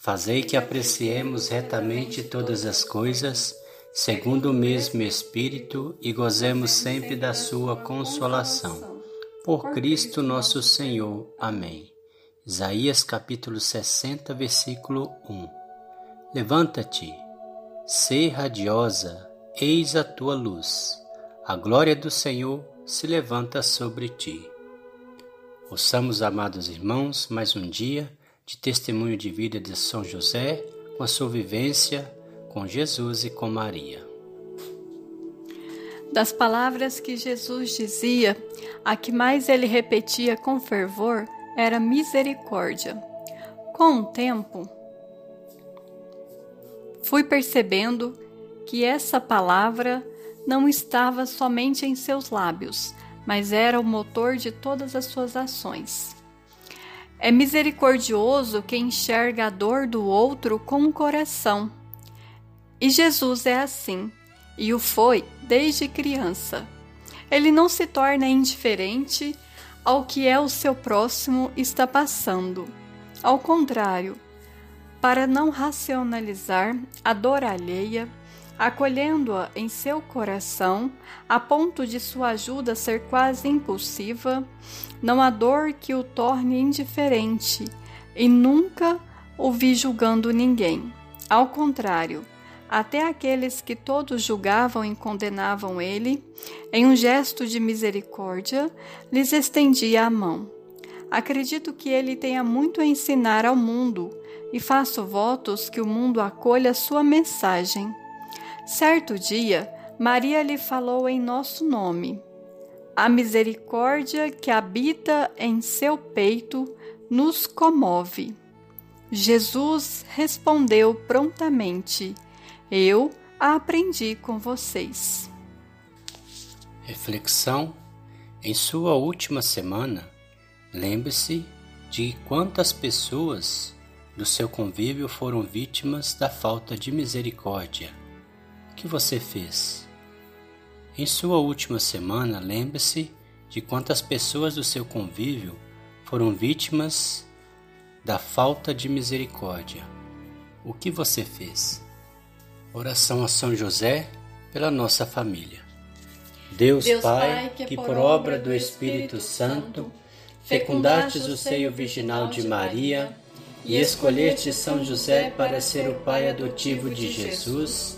Fazei que apreciemos retamente todas as coisas, segundo o mesmo Espírito, e gozemos sempre da Sua consolação. Por Cristo nosso Senhor. Amém. Isaías capítulo 60, versículo 1. Levanta-te, sê radiosa, eis a tua luz. A glória do Senhor se levanta sobre ti. Ouçamos, amados irmãos, mais um dia de testemunho de vida de São José com a sua vivência com Jesus e com Maria. Das palavras que Jesus dizia, a que mais ele repetia com fervor era misericórdia. Com o tempo, fui percebendo que essa palavra não estava somente em seus lábios, mas era o motor de todas as suas ações. É misericordioso quem enxerga a dor do outro com o coração. E Jesus é assim, e o foi desde criança. Ele não se torna indiferente ao que é o seu próximo está passando. Ao contrário, para não racionalizar a dor alheia, acolhendo-a em seu coração, a ponto de sua ajuda ser quase impulsiva, não há dor que o torne indiferente e nunca o vi julgando ninguém. Ao contrário, até aqueles que todos julgavam e condenavam ele, em um gesto de misericórdia, lhes estendia a mão. Acredito que ele tenha muito a ensinar ao mundo e faço votos que o mundo acolha sua mensagem. Certo dia, Maria lhe falou em nosso nome. A misericórdia que habita em seu peito nos comove. Jesus respondeu prontamente: Eu a aprendi com vocês. Reflexão: Em sua última semana, lembre-se de quantas pessoas do seu convívio foram vítimas da falta de misericórdia que você fez? Em sua última semana, lembre-se de quantas pessoas do seu convívio foram vítimas da falta de misericórdia. O que você fez? Oração a São José pela nossa família. Deus, Deus Pai, que por obra do Espírito Santo fecundastes o seio virginal de Maria e escolheste São José para ser o pai adotivo de Jesus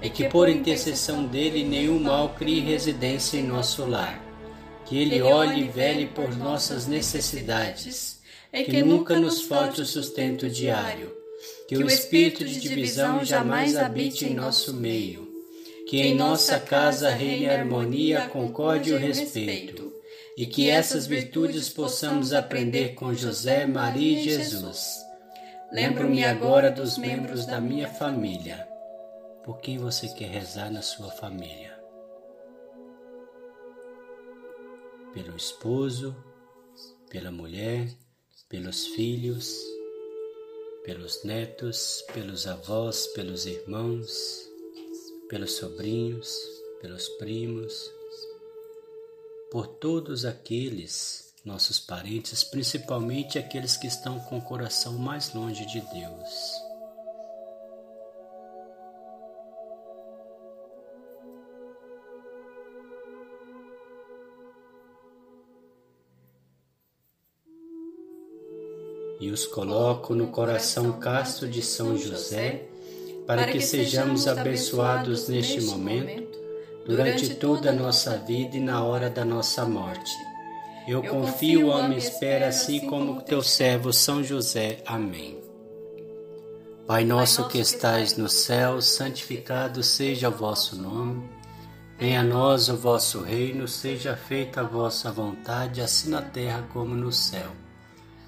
e que por intercessão dele nenhum mal crie residência em nosso lar. Que ele olhe e vele por nossas necessidades, e que nunca nos falte o sustento diário. Que o espírito de divisão jamais habite em nosso meio. Que em nossa casa reine a harmonia, a concórdia e o respeito. E que essas virtudes possamos aprender com José, Maria e Jesus. Lembro-me agora dos membros da minha família por quem você quer rezar na sua família? Pelo esposo, pela mulher, pelos filhos, pelos netos, pelos avós, pelos irmãos, pelos sobrinhos, pelos primos, por todos aqueles nossos parentes, principalmente aqueles que estão com o coração mais longe de Deus. E os coloco no coração casto de São José, para que sejamos abençoados neste momento, durante toda a nossa vida e na hora da nossa morte. Eu confio, amo e espero, assim como teu servo São José. Amém. Pai nosso que estais no céu, santificado seja o vosso nome. Venha a nós o vosso reino, seja feita a vossa vontade, assim na terra como no céu.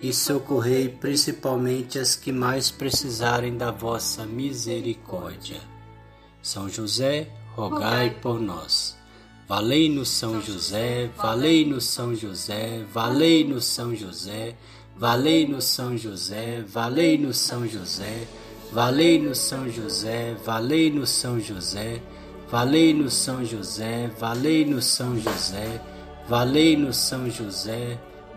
e socorrei principalmente as que mais precisarem da vossa misericórdia. São José, rogai por nós. Valei-nos São José, valei-nos São José, valei-nos São José, valei-nos São José, valei-nos São José, valei-nos São José, valei-nos São José, valei-nos São José, valei-nos São José, valei-nos São José,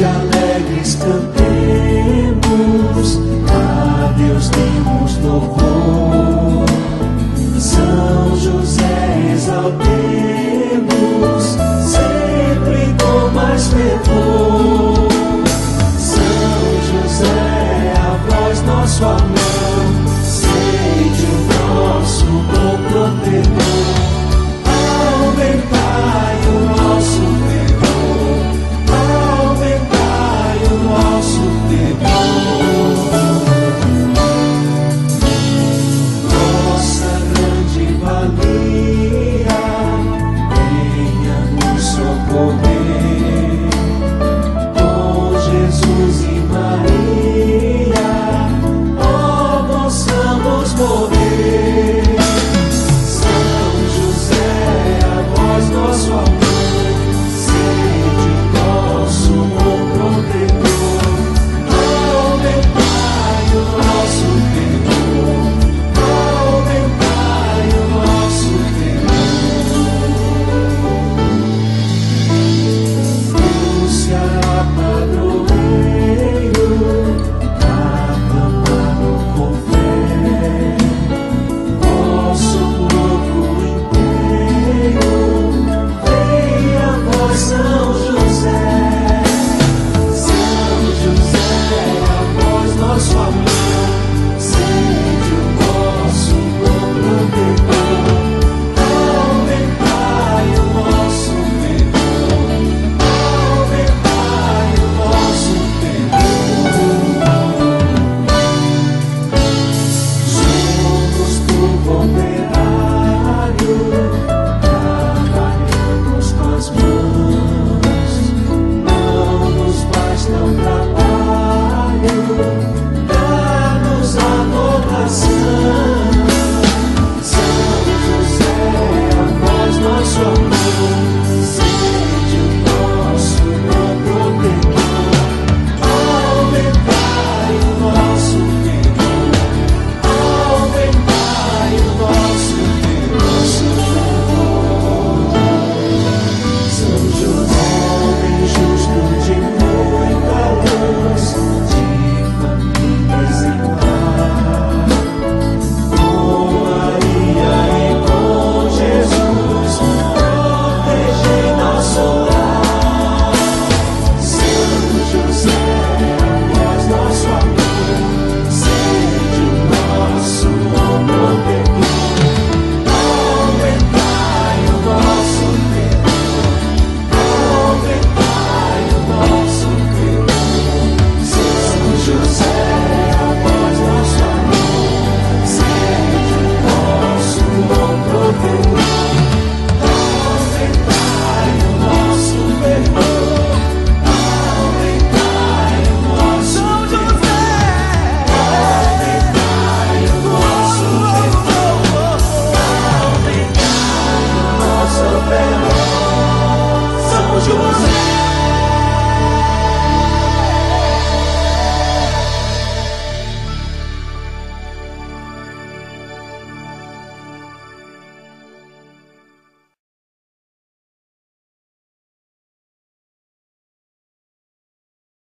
já alegres cantando.